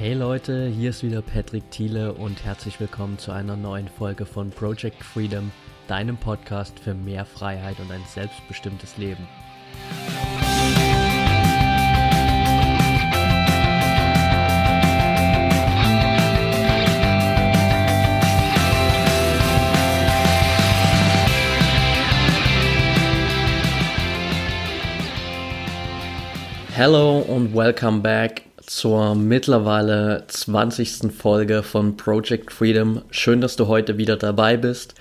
Hey Leute, hier ist wieder Patrick Thiele und herzlich willkommen zu einer neuen Folge von Project Freedom, deinem Podcast für mehr Freiheit und ein selbstbestimmtes Leben. Hello und welcome back zur mittlerweile 20. Folge von Project Freedom. Schön, dass du heute wieder dabei bist.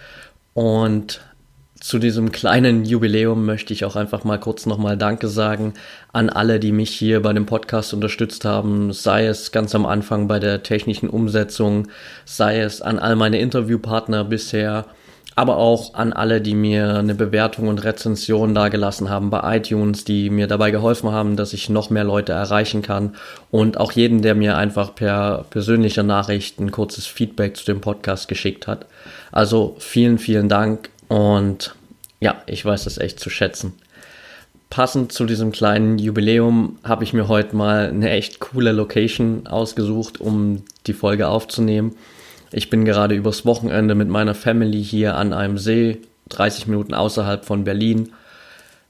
Und zu diesem kleinen Jubiläum möchte ich auch einfach mal kurz nochmal Danke sagen an alle, die mich hier bei dem Podcast unterstützt haben, sei es ganz am Anfang bei der technischen Umsetzung, sei es an all meine Interviewpartner bisher aber auch an alle, die mir eine Bewertung und Rezension dagelassen haben bei iTunes, die mir dabei geholfen haben, dass ich noch mehr Leute erreichen kann und auch jeden, der mir einfach per persönlicher Nachricht ein kurzes Feedback zu dem Podcast geschickt hat. Also vielen, vielen Dank und ja, ich weiß das echt zu schätzen. Passend zu diesem kleinen Jubiläum habe ich mir heute mal eine echt coole Location ausgesucht, um die Folge aufzunehmen. Ich bin gerade übers Wochenende mit meiner Family hier an einem See, 30 Minuten außerhalb von Berlin.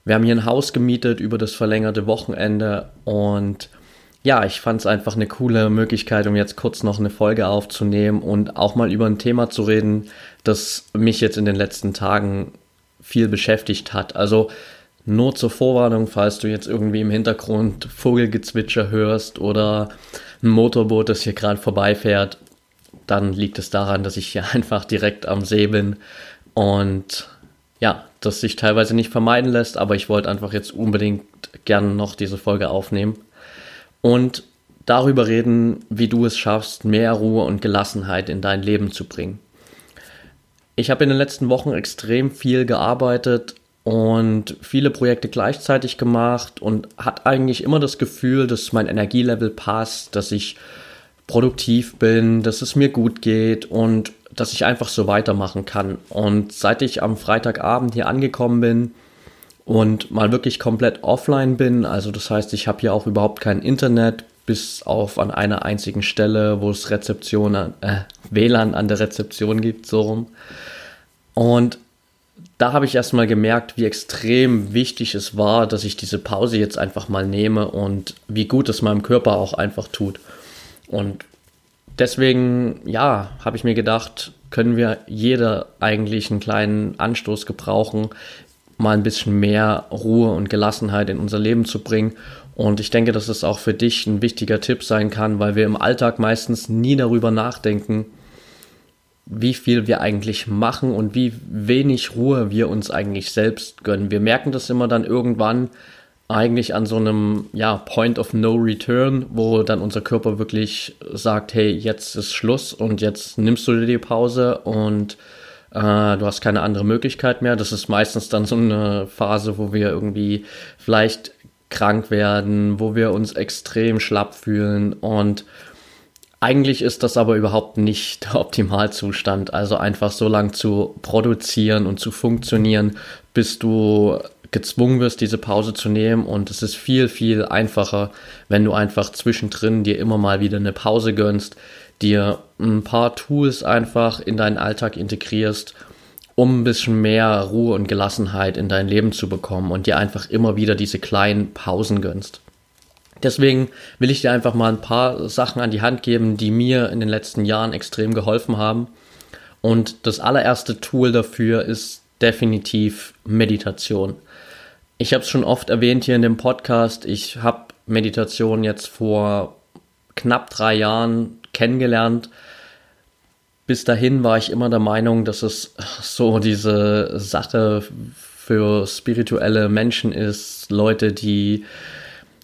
Wir haben hier ein Haus gemietet über das verlängerte Wochenende und ja, ich fand es einfach eine coole Möglichkeit, um jetzt kurz noch eine Folge aufzunehmen und auch mal über ein Thema zu reden, das mich jetzt in den letzten Tagen viel beschäftigt hat. Also nur zur Vorwarnung, falls du jetzt irgendwie im Hintergrund Vogelgezwitscher hörst oder ein Motorboot, das hier gerade vorbeifährt dann liegt es daran, dass ich hier einfach direkt am See bin und ja, das sich teilweise nicht vermeiden lässt, aber ich wollte einfach jetzt unbedingt gerne noch diese Folge aufnehmen und darüber reden, wie du es schaffst, mehr Ruhe und Gelassenheit in dein Leben zu bringen. Ich habe in den letzten Wochen extrem viel gearbeitet und viele Projekte gleichzeitig gemacht und hat eigentlich immer das Gefühl, dass mein Energielevel passt, dass ich produktiv bin, dass es mir gut geht und dass ich einfach so weitermachen kann. Und seit ich am Freitagabend hier angekommen bin und mal wirklich komplett offline bin, also das heißt, ich habe hier auch überhaupt kein Internet, bis auf an einer einzigen Stelle, wo es Rezeption, äh, WLAN an der Rezeption gibt, so rum. Und da habe ich erstmal gemerkt, wie extrem wichtig es war, dass ich diese Pause jetzt einfach mal nehme und wie gut es meinem Körper auch einfach tut. Und deswegen, ja, habe ich mir gedacht, können wir jeder eigentlich einen kleinen Anstoß gebrauchen, mal ein bisschen mehr Ruhe und Gelassenheit in unser Leben zu bringen. Und ich denke, dass es auch für dich ein wichtiger Tipp sein kann, weil wir im Alltag meistens nie darüber nachdenken, wie viel wir eigentlich machen und wie wenig Ruhe wir uns eigentlich selbst gönnen. Wir merken das immer dann irgendwann, eigentlich an so einem ja, Point of No Return, wo dann unser Körper wirklich sagt, hey, jetzt ist Schluss und jetzt nimmst du dir die Pause und äh, du hast keine andere Möglichkeit mehr. Das ist meistens dann so eine Phase, wo wir irgendwie vielleicht krank werden, wo wir uns extrem schlapp fühlen und eigentlich ist das aber überhaupt nicht der Optimalzustand. Also einfach so lang zu produzieren und zu funktionieren, bis du gezwungen wirst, diese Pause zu nehmen. Und es ist viel, viel einfacher, wenn du einfach zwischendrin dir immer mal wieder eine Pause gönnst, dir ein paar Tools einfach in deinen Alltag integrierst, um ein bisschen mehr Ruhe und Gelassenheit in dein Leben zu bekommen und dir einfach immer wieder diese kleinen Pausen gönnst. Deswegen will ich dir einfach mal ein paar Sachen an die Hand geben, die mir in den letzten Jahren extrem geholfen haben. Und das allererste Tool dafür ist definitiv Meditation. Ich habe es schon oft erwähnt hier in dem Podcast. Ich habe Meditation jetzt vor knapp drei Jahren kennengelernt. Bis dahin war ich immer der Meinung, dass es so diese Sache für spirituelle Menschen ist, Leute, die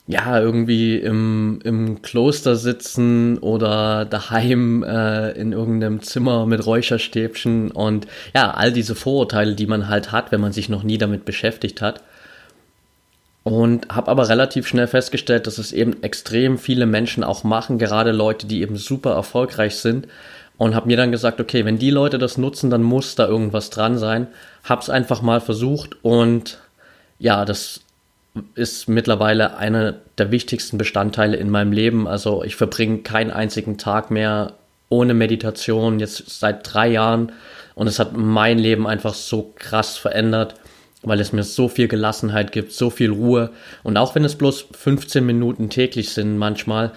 ja irgendwie im, im Kloster sitzen oder daheim äh, in irgendeinem Zimmer mit Räucherstäbchen und ja, all diese Vorurteile, die man halt hat, wenn man sich noch nie damit beschäftigt hat. Und habe aber relativ schnell festgestellt, dass es eben extrem viele Menschen auch machen, gerade Leute, die eben super erfolgreich sind. Und habe mir dann gesagt, okay, wenn die Leute das nutzen, dann muss da irgendwas dran sein. Hab's einfach mal versucht und ja, das ist mittlerweile eine der wichtigsten Bestandteile in meinem Leben. Also ich verbringe keinen einzigen Tag mehr ohne Meditation, jetzt seit drei Jahren. Und es hat mein Leben einfach so krass verändert, weil es mir so viel Gelassenheit gibt, so viel Ruhe. Und auch wenn es bloß 15 Minuten täglich sind, manchmal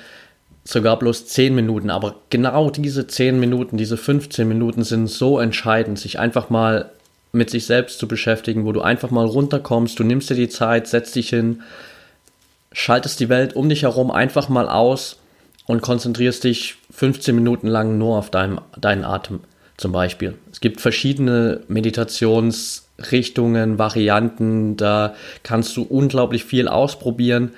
sogar bloß 10 Minuten. Aber genau diese 10 Minuten, diese 15 Minuten sind so entscheidend, sich einfach mal mit sich selbst zu beschäftigen, wo du einfach mal runterkommst, du nimmst dir die Zeit, setzt dich hin, schaltest die Welt um dich herum einfach mal aus und konzentrierst dich 15 Minuten lang nur auf deinem, deinen Atem zum Beispiel. Es gibt verschiedene Meditationsrichtungen, Varianten, da kannst du unglaublich viel ausprobieren.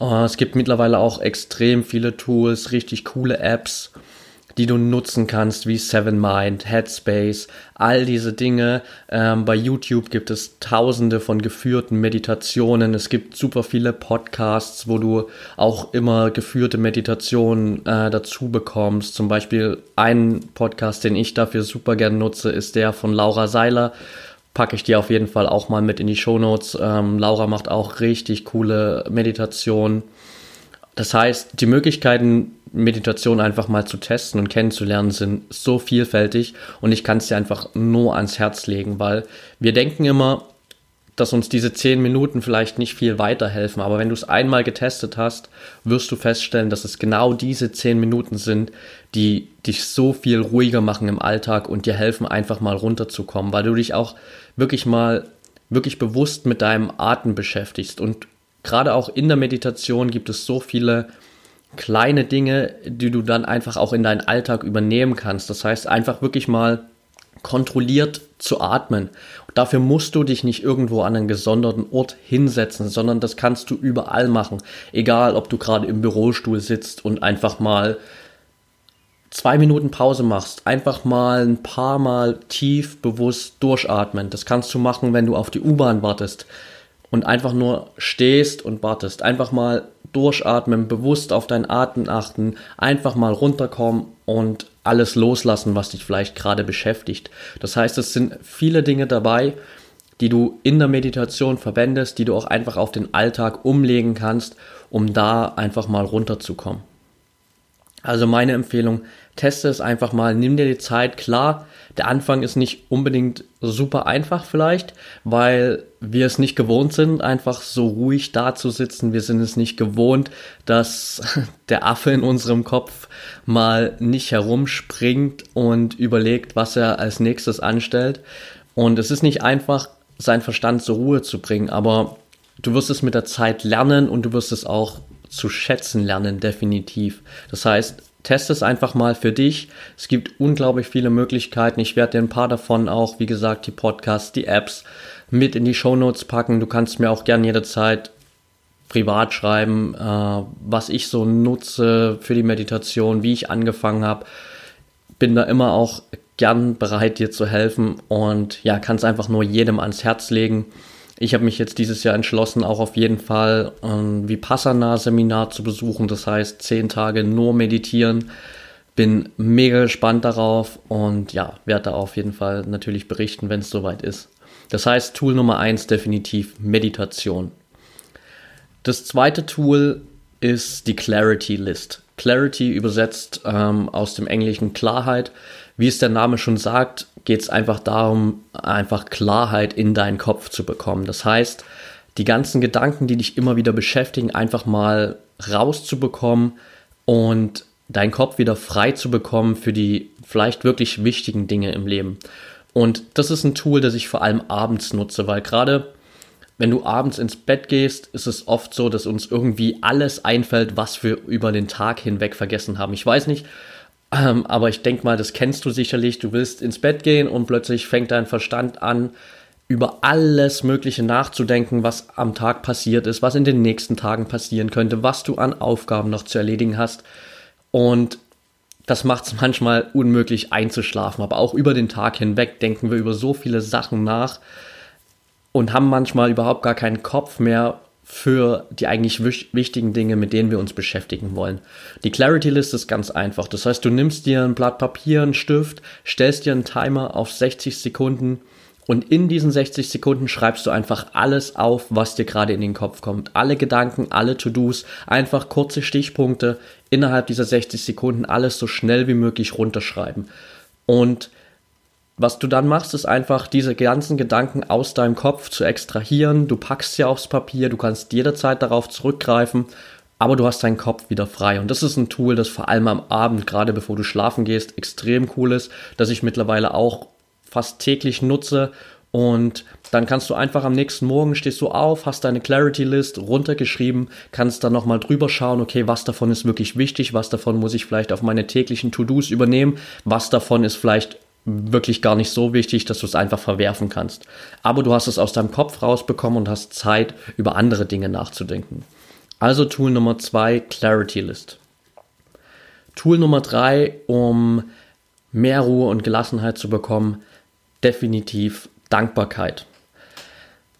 Äh, es gibt mittlerweile auch extrem viele Tools, richtig coole Apps die du nutzen kannst, wie Seven Mind, Headspace, all diese Dinge. Ähm, bei YouTube gibt es tausende von geführten Meditationen. Es gibt super viele Podcasts, wo du auch immer geführte Meditationen äh, dazu bekommst. Zum Beispiel ein Podcast, den ich dafür super gern nutze, ist der von Laura Seiler. Packe ich dir auf jeden Fall auch mal mit in die Show Notes. Ähm, Laura macht auch richtig coole Meditationen. Das heißt, die Möglichkeiten, Meditation einfach mal zu testen und kennenzulernen, sind so vielfältig und ich kann es dir einfach nur ans Herz legen, weil wir denken immer, dass uns diese zehn Minuten vielleicht nicht viel weiterhelfen, aber wenn du es einmal getestet hast, wirst du feststellen, dass es genau diese zehn Minuten sind, die dich so viel ruhiger machen im Alltag und dir helfen, einfach mal runterzukommen, weil du dich auch wirklich mal wirklich bewusst mit deinem Atem beschäftigst und gerade auch in der Meditation gibt es so viele kleine Dinge, die du dann einfach auch in deinen Alltag übernehmen kannst. Das heißt, einfach wirklich mal kontrolliert zu atmen. Dafür musst du dich nicht irgendwo an einen gesonderten Ort hinsetzen, sondern das kannst du überall machen. Egal, ob du gerade im Bürostuhl sitzt und einfach mal zwei Minuten Pause machst, einfach mal ein paar Mal tief bewusst durchatmen. Das kannst du machen, wenn du auf die U-Bahn wartest und einfach nur stehst und wartest. Einfach mal durchatmen, bewusst auf deinen Atem achten, einfach mal runterkommen und alles loslassen, was dich vielleicht gerade beschäftigt. Das heißt, es sind viele Dinge dabei, die du in der Meditation verwendest, die du auch einfach auf den Alltag umlegen kannst, um da einfach mal runterzukommen. Also meine Empfehlung, teste es einfach mal, nimm dir die Zeit. Klar, der Anfang ist nicht unbedingt super einfach vielleicht, weil wir es nicht gewohnt sind, einfach so ruhig da zu sitzen. Wir sind es nicht gewohnt, dass der Affe in unserem Kopf mal nicht herumspringt und überlegt, was er als nächstes anstellt. Und es ist nicht einfach, seinen Verstand zur Ruhe zu bringen, aber du wirst es mit der Zeit lernen und du wirst es auch zu schätzen lernen, definitiv. Das heißt, test es einfach mal für dich. Es gibt unglaublich viele Möglichkeiten. Ich werde dir ein paar davon auch, wie gesagt, die Podcasts, die Apps mit in die Show Notes packen. Du kannst mir auch gerne jederzeit privat schreiben, äh, was ich so nutze für die Meditation, wie ich angefangen habe. Bin da immer auch gern bereit, dir zu helfen und ja, kann es einfach nur jedem ans Herz legen. Ich habe mich jetzt dieses Jahr entschlossen, auch auf jeden Fall ein Vipassana-Seminar zu besuchen. Das heißt, zehn Tage nur meditieren. Bin mega gespannt darauf und ja, werde da auf jeden Fall natürlich berichten, wenn es soweit ist. Das heißt, Tool Nummer eins definitiv Meditation. Das zweite Tool ist die Clarity List. Clarity übersetzt ähm, aus dem Englischen Klarheit. Wie es der Name schon sagt, geht es einfach darum, einfach Klarheit in deinen Kopf zu bekommen. Das heißt, die ganzen Gedanken, die dich immer wieder beschäftigen, einfach mal rauszubekommen und deinen Kopf wieder frei zu bekommen für die vielleicht wirklich wichtigen Dinge im Leben. Und das ist ein Tool, das ich vor allem abends nutze, weil gerade wenn du abends ins Bett gehst, ist es oft so, dass uns irgendwie alles einfällt, was wir über den Tag hinweg vergessen haben. Ich weiß nicht, ähm, aber ich denke mal, das kennst du sicherlich. Du willst ins Bett gehen und plötzlich fängt dein Verstand an, über alles Mögliche nachzudenken, was am Tag passiert ist, was in den nächsten Tagen passieren könnte, was du an Aufgaben noch zu erledigen hast. Und das macht es manchmal unmöglich einzuschlafen. Aber auch über den Tag hinweg denken wir über so viele Sachen nach und haben manchmal überhaupt gar keinen Kopf mehr für die eigentlich wichtigen Dinge, mit denen wir uns beschäftigen wollen. Die Clarity List ist ganz einfach. Das heißt, du nimmst dir ein Blatt Papier, einen Stift, stellst dir einen Timer auf 60 Sekunden Und in diesen 60 Sekunden schreibst du einfach alles auf, was dir gerade in den Kopf kommt. Alle Gedanken, alle To-Dos, einfach kurze Stichpunkte innerhalb dieser 60 Sekunden alles so schnell wie möglich runterschreiben. Und was du dann machst, ist einfach diese ganzen Gedanken aus deinem Kopf zu extrahieren. Du packst sie aufs Papier, du kannst jederzeit darauf zurückgreifen, aber du hast deinen Kopf wieder frei. Und das ist ein Tool, das vor allem am Abend, gerade bevor du schlafen gehst, extrem cool ist, das ich mittlerweile auch fast täglich nutze. Und dann kannst du einfach am nächsten Morgen stehst du auf, hast deine Clarity List runtergeschrieben, kannst dann nochmal drüber schauen, okay, was davon ist wirklich wichtig, was davon muss ich vielleicht auf meine täglichen To-Dos übernehmen, was davon ist vielleicht wirklich gar nicht so wichtig, dass du es einfach verwerfen kannst. Aber du hast es aus deinem Kopf rausbekommen und hast Zeit, über andere Dinge nachzudenken. Also Tool Nummer zwei, Clarity List. Tool Nummer drei, um mehr Ruhe und Gelassenheit zu bekommen, definitiv Dankbarkeit.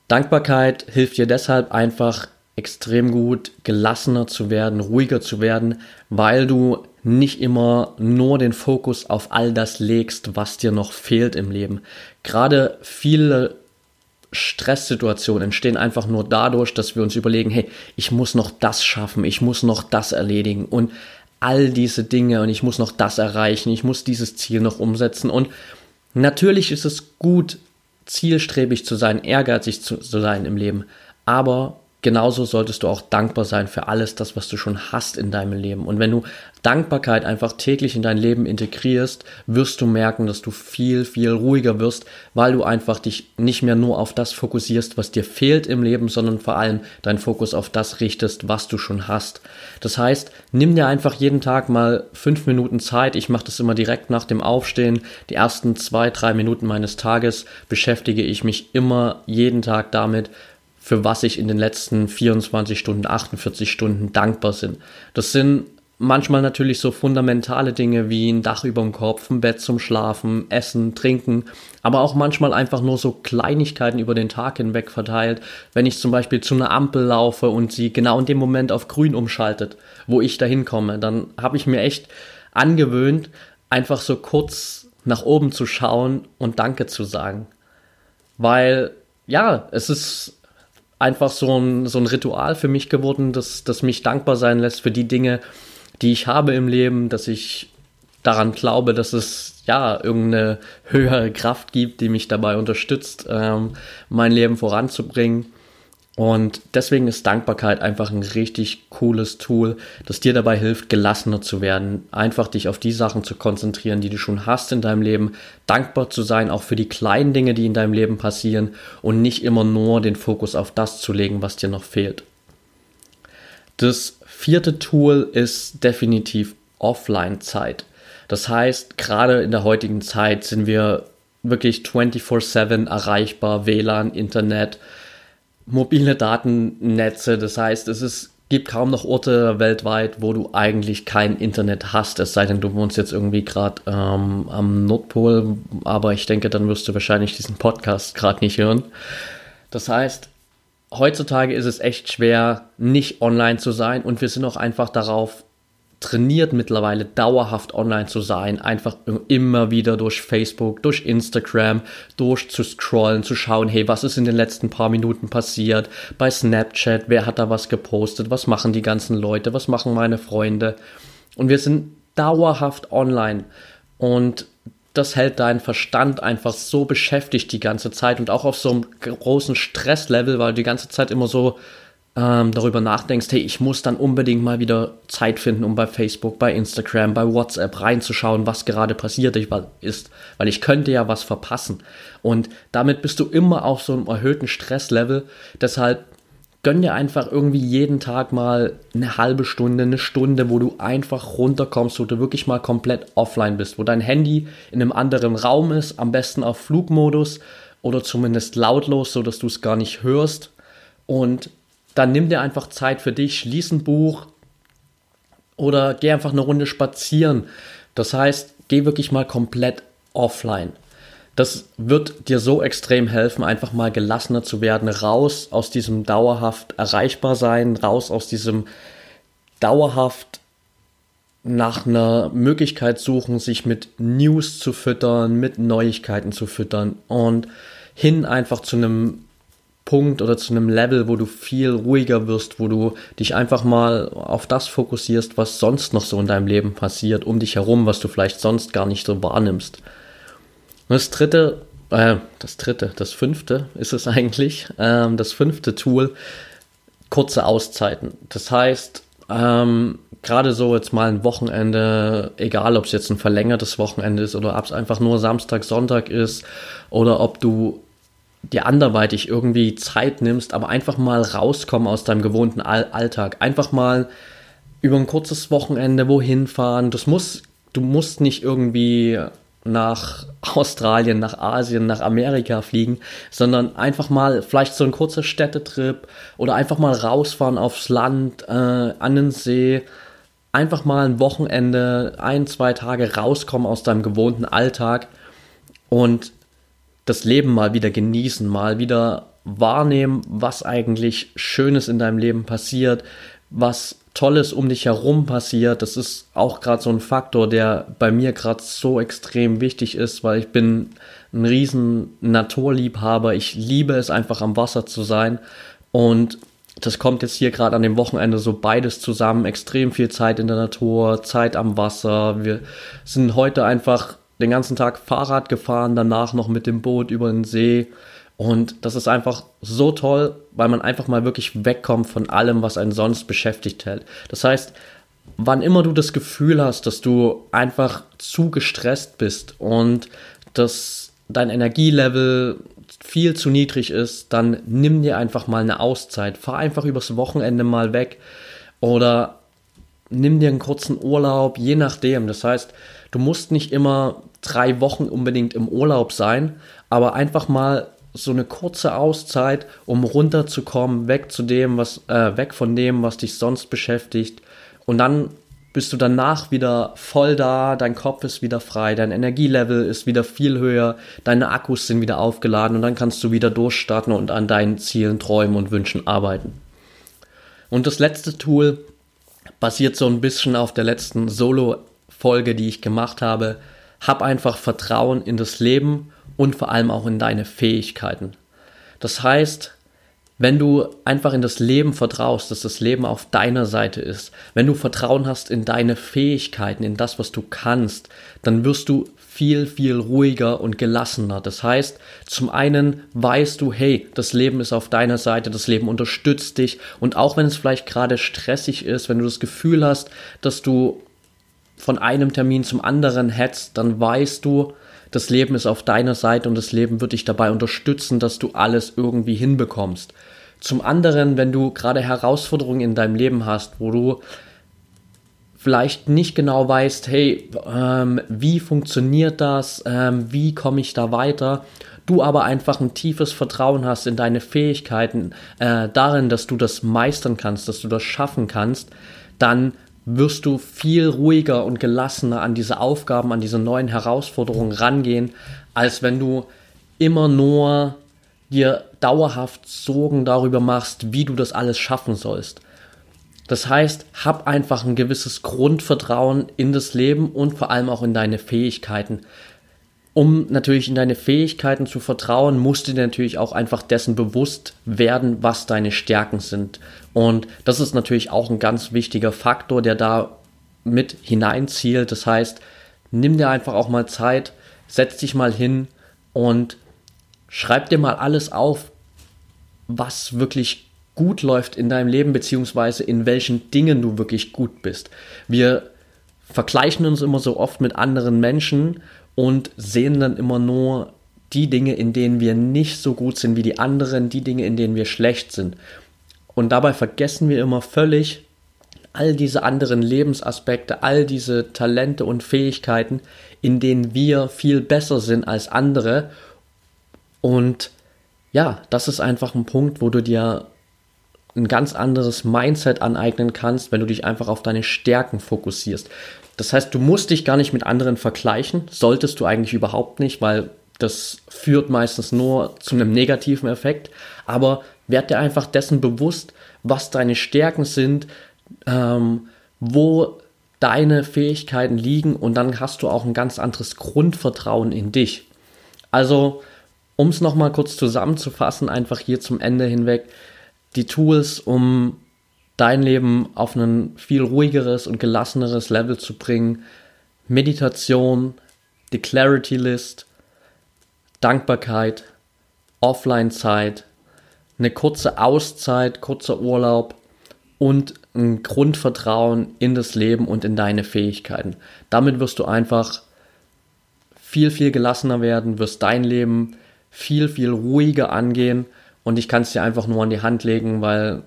Dankbarkeit hilft dir deshalb einfach extrem gut, gelassener zu werden, ruhiger zu werden, weil du nicht immer nur den Fokus auf all das legst, was dir noch fehlt im Leben. Gerade viele Stresssituationen entstehen einfach nur dadurch, dass wir uns überlegen, hey, ich muss noch das schaffen, ich muss noch das erledigen und all diese Dinge und ich muss noch das erreichen, ich muss dieses Ziel noch umsetzen und Natürlich ist es gut, zielstrebig zu sein, ehrgeizig zu, zu sein im Leben, aber genauso solltest du auch dankbar sein für alles das, was du schon hast in deinem Leben. Und wenn du Dankbarkeit einfach täglich in dein Leben integrierst, wirst du merken, dass du viel, viel ruhiger wirst, weil du einfach dich nicht mehr nur auf das fokussierst, was dir fehlt im Leben, sondern vor allem deinen Fokus auf das richtest, was du schon hast. Das heißt, nimm dir einfach jeden Tag mal fünf Minuten Zeit. Ich mache das immer direkt nach dem Aufstehen. Die ersten zwei, drei Minuten meines Tages beschäftige ich mich immer jeden Tag damit, für was ich in den letzten 24 Stunden, 48 Stunden dankbar bin. Das sind manchmal natürlich so fundamentale Dinge wie ein Dach über dem Kopf, ein Bett zum Schlafen, Essen, Trinken, aber auch manchmal einfach nur so Kleinigkeiten über den Tag hinweg verteilt. Wenn ich zum Beispiel zu einer Ampel laufe und sie genau in dem Moment auf grün umschaltet, wo ich da hinkomme, dann habe ich mir echt angewöhnt, einfach so kurz nach oben zu schauen und Danke zu sagen. Weil, ja, es ist einfach so ein, so ein Ritual für mich geworden, das, das mich dankbar sein lässt für die Dinge, die ich habe im Leben, dass ich daran glaube, dass es ja irgendeine höhere Kraft gibt, die mich dabei unterstützt, ähm, mein Leben voranzubringen. Und deswegen ist Dankbarkeit einfach ein richtig cooles Tool, das dir dabei hilft, gelassener zu werden, einfach dich auf die Sachen zu konzentrieren, die du schon hast in deinem Leben, dankbar zu sein, auch für die kleinen Dinge, die in deinem Leben passieren und nicht immer nur den Fokus auf das zu legen, was dir noch fehlt. Das vierte Tool ist definitiv Offline-Zeit. Das heißt, gerade in der heutigen Zeit sind wir wirklich 24/7 erreichbar, WLAN, Internet, mobile Datennetze. Das heißt, es ist, gibt kaum noch Orte weltweit, wo du eigentlich kein Internet hast. Es sei denn, du wohnst jetzt irgendwie gerade ähm, am Nordpol. Aber ich denke, dann wirst du wahrscheinlich diesen Podcast gerade nicht hören. Das heißt, heutzutage ist es echt schwer, nicht online zu sein. Und wir sind auch einfach darauf trainiert mittlerweile dauerhaft online zu sein, einfach immer wieder durch Facebook, durch Instagram, durch zu scrollen, zu schauen, hey, was ist in den letzten paar Minuten passiert, bei Snapchat, wer hat da was gepostet, was machen die ganzen Leute, was machen meine Freunde. Und wir sind dauerhaft online. Und das hält deinen Verstand einfach so beschäftigt die ganze Zeit und auch auf so einem großen Stresslevel, weil du die ganze Zeit immer so ähm, darüber nachdenkst, hey, ich muss dann unbedingt mal wieder Zeit finden, um bei Facebook, bei Instagram, bei WhatsApp reinzuschauen, was gerade passiert ist, weil ich könnte ja was verpassen. Und damit bist du immer auf so einem erhöhten Stresslevel. Deshalb gönn dir einfach irgendwie jeden Tag mal eine halbe Stunde, eine Stunde, wo du einfach runterkommst, wo du wirklich mal komplett offline bist, wo dein Handy in einem anderen Raum ist, am besten auf Flugmodus oder zumindest lautlos, so dass du es gar nicht hörst und dann nimm dir einfach Zeit für dich, schließ ein Buch oder geh einfach eine Runde spazieren. Das heißt, geh wirklich mal komplett offline. Das wird dir so extrem helfen, einfach mal gelassener zu werden, raus aus diesem dauerhaft erreichbar sein, raus aus diesem dauerhaft nach einer Möglichkeit suchen, sich mit News zu füttern, mit Neuigkeiten zu füttern. Und hin einfach zu einem Punkt oder zu einem Level, wo du viel ruhiger wirst, wo du dich einfach mal auf das fokussierst, was sonst noch so in deinem Leben passiert, um dich herum, was du vielleicht sonst gar nicht so wahrnimmst. Und das dritte, äh, das dritte, das fünfte ist es eigentlich, ähm, das fünfte Tool, kurze Auszeiten. Das heißt, ähm, gerade so jetzt mal ein Wochenende, egal ob es jetzt ein verlängertes Wochenende ist oder ob es einfach nur Samstag, Sonntag ist oder ob du dir anderweitig irgendwie Zeit nimmst, aber einfach mal rauskommen aus deinem gewohnten All Alltag. Einfach mal über ein kurzes Wochenende wohin fahren. Das muss, du musst nicht irgendwie nach Australien, nach Asien, nach Amerika fliegen, sondern einfach mal vielleicht so ein kurzer Städtetrip oder einfach mal rausfahren aufs Land, äh, an den See, einfach mal ein Wochenende, ein, zwei Tage rauskommen aus deinem gewohnten Alltag und das Leben mal wieder genießen, mal wieder wahrnehmen, was eigentlich Schönes in deinem Leben passiert, was Tolles um dich herum passiert. Das ist auch gerade so ein Faktor, der bei mir gerade so extrem wichtig ist, weil ich bin ein riesen Naturliebhaber. Ich liebe es einfach am Wasser zu sein und das kommt jetzt hier gerade an dem Wochenende so beides zusammen. Extrem viel Zeit in der Natur, Zeit am Wasser. Wir sind heute einfach den ganzen Tag Fahrrad gefahren, danach noch mit dem Boot über den See. Und das ist einfach so toll, weil man einfach mal wirklich wegkommt von allem, was einen sonst beschäftigt hält. Das heißt, wann immer du das Gefühl hast, dass du einfach zu gestresst bist und dass dein Energielevel viel zu niedrig ist, dann nimm dir einfach mal eine Auszeit. Fahr einfach übers Wochenende mal weg oder nimm dir einen kurzen Urlaub, je nachdem. Das heißt, du musst nicht immer drei Wochen unbedingt im Urlaub sein, aber einfach mal so eine kurze Auszeit, um runterzukommen, weg zu dem, was, äh, weg von dem, was dich sonst beschäftigt. Und dann bist du danach wieder voll da, dein Kopf ist wieder frei, dein Energielevel ist wieder viel höher, deine Akkus sind wieder aufgeladen und dann kannst du wieder durchstarten und an deinen Zielen, Träumen und Wünschen arbeiten. Und das letzte Tool basiert so ein bisschen auf der letzten Solo-Folge, die ich gemacht habe. Hab einfach Vertrauen in das Leben und vor allem auch in deine Fähigkeiten. Das heißt, wenn du einfach in das Leben vertraust, dass das Leben auf deiner Seite ist, wenn du Vertrauen hast in deine Fähigkeiten, in das, was du kannst, dann wirst du viel, viel ruhiger und gelassener. Das heißt, zum einen weißt du, hey, das Leben ist auf deiner Seite, das Leben unterstützt dich und auch wenn es vielleicht gerade stressig ist, wenn du das Gefühl hast, dass du von einem Termin zum anderen hetzt, dann weißt du, das Leben ist auf deiner Seite und das Leben wird dich dabei unterstützen, dass du alles irgendwie hinbekommst. Zum anderen, wenn du gerade Herausforderungen in deinem Leben hast, wo du vielleicht nicht genau weißt, hey, ähm, wie funktioniert das, ähm, wie komme ich da weiter, du aber einfach ein tiefes Vertrauen hast in deine Fähigkeiten, äh, darin, dass du das meistern kannst, dass du das schaffen kannst, dann wirst du viel ruhiger und gelassener an diese Aufgaben, an diese neuen Herausforderungen rangehen, als wenn du immer nur dir dauerhaft Sorgen darüber machst, wie du das alles schaffen sollst. Das heißt, hab einfach ein gewisses Grundvertrauen in das Leben und vor allem auch in deine Fähigkeiten um natürlich in deine Fähigkeiten zu vertrauen, musst du dir natürlich auch einfach dessen bewusst werden, was deine Stärken sind. Und das ist natürlich auch ein ganz wichtiger Faktor, der da mit hineinzielt. Das heißt, nimm dir einfach auch mal Zeit, setz dich mal hin und schreib dir mal alles auf, was wirklich gut läuft in deinem Leben, beziehungsweise in welchen Dingen du wirklich gut bist. Wir vergleichen uns immer so oft mit anderen Menschen und sehen dann immer nur die Dinge, in denen wir nicht so gut sind wie die anderen, die Dinge, in denen wir schlecht sind. Und dabei vergessen wir immer völlig all diese anderen Lebensaspekte, all diese Talente und Fähigkeiten, in denen wir viel besser sind als andere. Und ja, das ist einfach ein Punkt, wo du dir ein ganz anderes Mindset aneignen kannst, wenn du dich einfach auf deine Stärken fokussierst. Das heißt, du musst dich gar nicht mit anderen vergleichen, solltest du eigentlich überhaupt nicht, weil das führt meistens nur zu einem negativen Effekt. Aber werd dir einfach dessen bewusst, was deine Stärken sind, ähm, wo deine Fähigkeiten liegen und dann hast du auch ein ganz anderes Grundvertrauen in dich. Also, Um es nochmal kurz zusammenzufassen, einfach hier zum Ende hinweg, die Tools, um dein Leben auf ein viel ruhigeres und gelasseneres Level zu bringen. Meditation, die Clarity List, Dankbarkeit, Offline-Zeit, eine kurze Auszeit, kurzer Urlaub und ein Grundvertrauen in das Leben und in deine Fähigkeiten. Damit wirst du einfach viel, viel gelassener werden, wirst dein Leben viel, viel ruhiger angehen und ich kann es dir einfach nur an die Hand legen, weil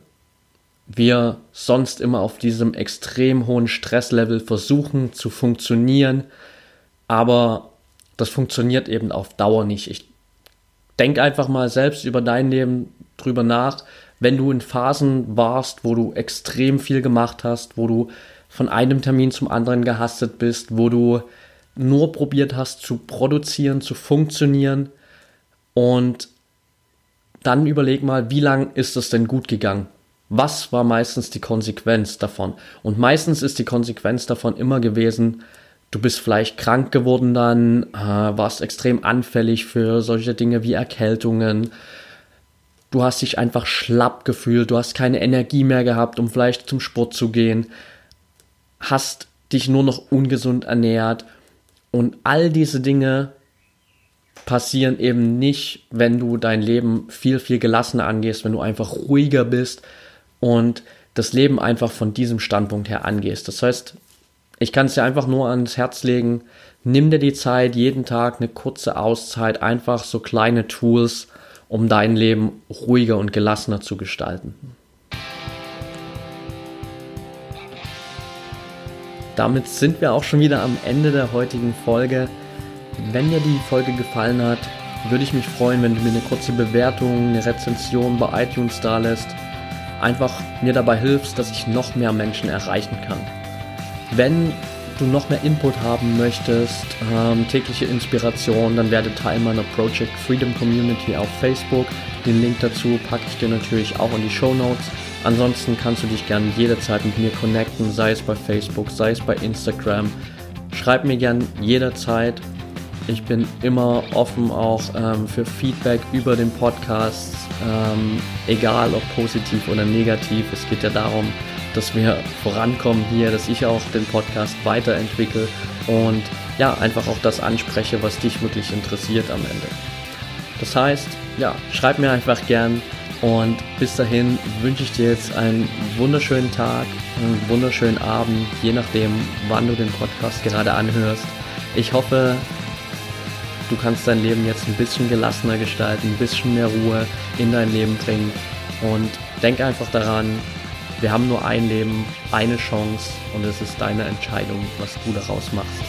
wir sonst immer auf diesem extrem hohen Stresslevel versuchen zu funktionieren, aber das funktioniert eben auf Dauer nicht. Ich denk einfach mal selbst über dein Leben drüber nach, wenn du in Phasen warst, wo du extrem viel gemacht hast, wo du von einem Termin zum anderen gehastet bist, wo du nur probiert hast zu produzieren, zu funktionieren und dann überleg mal, wie lang ist es denn gut gegangen? Was war meistens die Konsequenz davon? Und meistens ist die Konsequenz davon immer gewesen, du bist vielleicht krank geworden dann, äh, warst extrem anfällig für solche Dinge wie Erkältungen, du hast dich einfach schlapp gefühlt, du hast keine Energie mehr gehabt, um vielleicht zum Sport zu gehen, hast dich nur noch ungesund ernährt und all diese Dinge passieren eben nicht, wenn du dein Leben viel, viel gelassener angehst, wenn du einfach ruhiger bist, und das Leben einfach von diesem Standpunkt her angehst. Das heißt, ich kann es dir einfach nur ans Herz legen, nimm dir die Zeit, jeden Tag eine kurze Auszeit, einfach so kleine Tools, um dein Leben ruhiger und gelassener zu gestalten. Damit sind wir auch schon wieder am Ende der heutigen Folge. Wenn dir die Folge gefallen hat, würde ich mich freuen, wenn du mir eine kurze Bewertung, eine Rezension bei iTunes da lässt einfach mir dabei hilfst, dass ich noch mehr Menschen erreichen kann. Wenn du noch mehr Input haben möchtest, ähm, tägliche Inspiration, dann werde Teil meiner Project Freedom Community auf Facebook. Den Link dazu packe ich dir natürlich auch in die Show Notes. Ansonsten kannst du dich gerne jederzeit mit mir connecten, sei es bei Facebook, sei es bei Instagram. Schreib mir gern jederzeit ich bin immer offen auch ähm, für Feedback über den Podcast, ähm, egal ob positiv oder negativ. Es geht ja darum, dass wir vorankommen hier, dass ich auch den Podcast weiterentwickle und ja, einfach auch das anspreche, was dich wirklich interessiert am Ende. Das heißt, ja, schreib mir einfach gern und bis dahin wünsche ich dir jetzt einen wunderschönen Tag, einen wunderschönen Abend, je nachdem, wann du den Podcast gerade anhörst. Ich hoffe, Du kannst dein Leben jetzt ein bisschen gelassener gestalten, ein bisschen mehr Ruhe in dein Leben bringen. Und denk einfach daran, wir haben nur ein Leben, eine Chance und es ist deine Entscheidung, was du daraus machst.